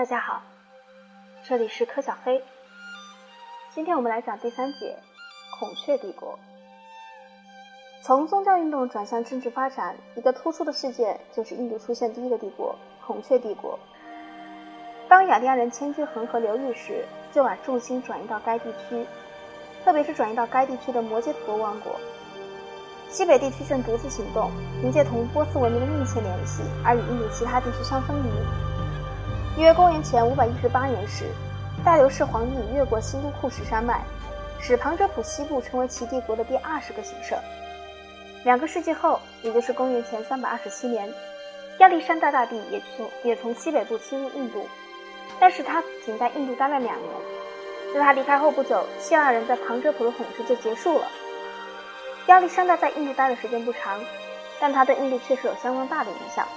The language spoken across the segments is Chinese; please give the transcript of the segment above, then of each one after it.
大家好，这里是柯小黑。今天我们来讲第三节孔雀帝国。从宗教运动转向政治发展，一个突出的事件就是印度出现第一个帝国——孔雀帝国。当雅利安人迁居恒河流域时，就把重心转移到该地区，特别是转移到该地区的摩羯陀王国。西北地区正独自行动，凭借同波斯文明的密切联系而与印度其他地区相分离。约公元前五百一十八年时，大流士皇帝越过新都库什山脉，使旁遮普西部成为其帝国的第二十个行省。两个世纪后，也就是公元前三百二十七年，亚历山大大帝也从也从西北部侵入印度，但是他仅在印度待了两年。在他离开后不久，希腊人在旁遮普的统治就结束了。亚历山大在印度待的时间不长，但他对印度确实有相当大的影响。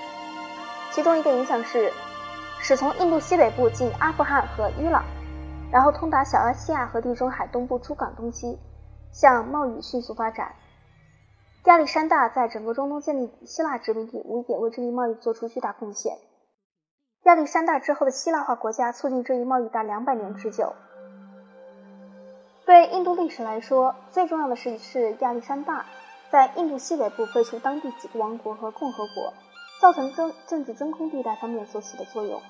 其中一个影响是，使从印度西北部进阿富汗和伊朗，然后通达小亚细亚和地中海东部诸港东西，向贸易迅速发展。亚历山大在整个中东建立希腊殖民地，无疑也为这一贸易做出巨大贡献。亚历山大之后的希腊化国家促进这一贸易达两百年之久。对印度历史来说，最重要的是是亚历山大在印度西北部废除当地几个王国和共和国，造成政政治真空地带方面所起的作用。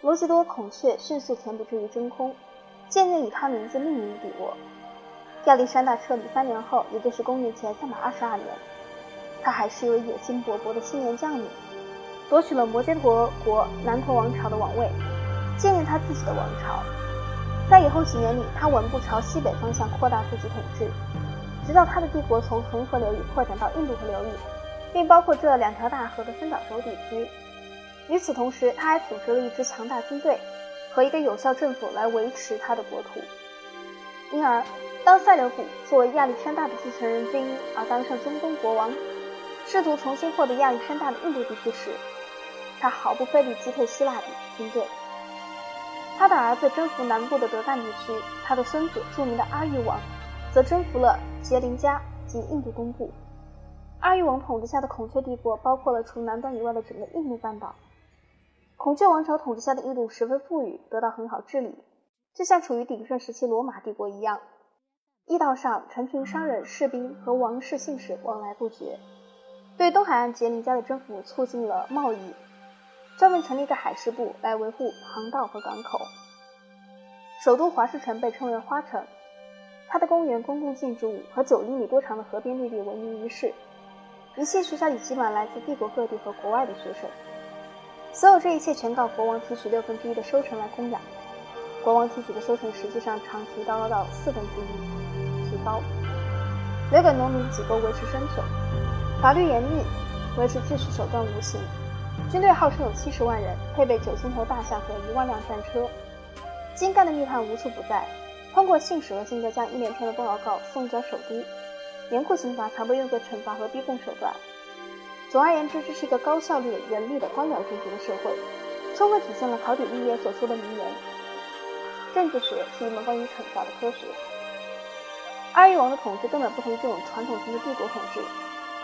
罗吉多孔雀迅速填补这一真空，建立以他名字命名的帝国。亚历山大撤离三年后，也就是公元前三百二十二年，他还是一位野心勃勃的青年将领，夺取了摩羯陀国南陀王朝的王位，建立他自己的王朝。在以后几年里，他稳步朝西北方向扩大自己统治，直到他的帝国从恒河流域扩展到印度河流域，并包括这两条大河的分岛洲地区。与此同时，他还组织了一支强大军队和一个有效政府来维持他的国土。因而，当塞琉古作为亚历山大的继承人之一而当上中东国王，试图重新获得亚历山大的印度地区时，他毫不费力击退希腊的军队。他的儿子征服南部的德干地区，他的孙子著名的阿育王则征服了杰林加及印度东部。阿育王统治下的孔雀帝国包括了除南端以外的整个印度半岛。孔雀王朝统治下的印度十分富裕，得到很好治理，就像处于鼎盛时期罗马帝国一样。驿道上，成群商人、士兵和王室信使往来不绝。对东海岸杰尼加的征服，促进了贸易，专门成立一个海事部来维护航道和港口。首都华氏城被称为花城，它的公园、公共建筑物和九厘米多长的河边绿地闻名于世。一切学校里挤满来自帝国各地和国外的学生。所有这一切全靠国王提取六分之一的收成来供养。国王提取的收成实际上长提高到四分之一。提高，留给农民几够维持生存。法律严厉，维持秩序手段无情。军队号称有七十万人，配备九千头大象和一万辆战车。精干的密探无处不在，通过信使和信鸽将一连串的报告送交首都。严酷刑罚常被用作惩罚和逼供手段。总而言之，这是一个高效率、严厉的官僚政治的社会，充分体现了考底利耶所说的名言：政治学是一门关于惩罚的科学。阿育王的统治根本不同于这种传统型的帝国统治，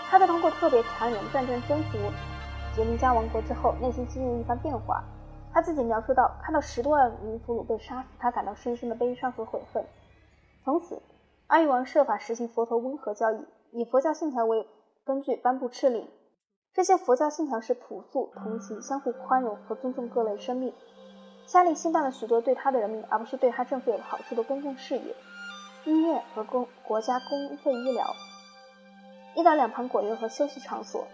他在通过特别残忍的战争征服杰林加王国之后，内心经历了一番变化。他自己描述到，看到十多万名俘虏被杀死，他感到深深的悲伤和悔恨。从此，阿育王设法实行佛陀温和教义，以佛教信条为根据颁布敕令。这些佛教信条是朴素、同情、相互宽容和尊重各类生命，下令兴办了许多对他的人民，而不是对他政府有好处的公共事业。医院和公国家公费医疗，一到两旁果园和休息场所，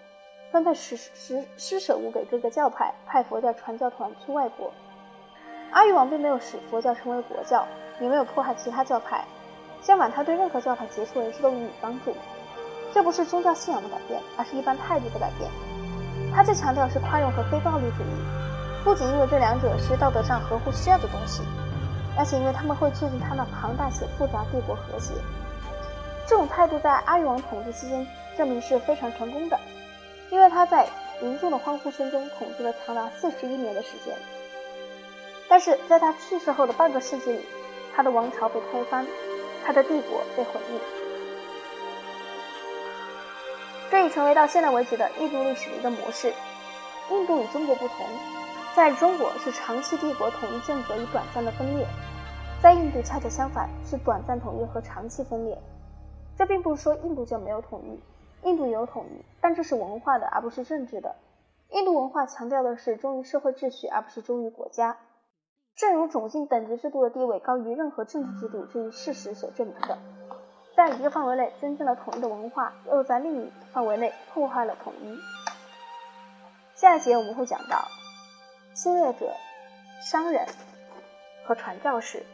分配施施施舍物给各个教派，派佛教传教团去外国。阿育王并没有使佛教成为国教，也没有迫害其他教派，相反，他对任何教派杰出人士都予以帮助。这不是宗教信仰的改变，而是一般态度的改变。他最强调是宽容和非暴力主义，不仅因为这两者是道德上合乎需要的东西。而且，因为他们会促进他那庞大且复杂帝国和谐，这种态度在阿育王统治期间证明是非常成功的，因为他在民众的欢呼声中统治了长达四十一年的时间。但是，在他去世后的半个世纪里，他的王朝被推翻，他的帝国被毁灭，这已成为到现在为止的印度历史的一个模式。印度与中国不同，在中国是长期帝国统一间隔与短暂的分裂，在印度恰恰相反，是短暂统一和长期分裂。这并不是说印度就没有统一，印度有统一，但这是文化的，而不是政治的。印度文化强调的是忠于社会秩序，而不是忠于国家。正如种姓等级制度的地位高于任何政治制度这一事实所证明的，在一个范围内增进了统一的文化，又在另一范围内破坏了统一。下一节我们会讲到侵略者、商人和传教士。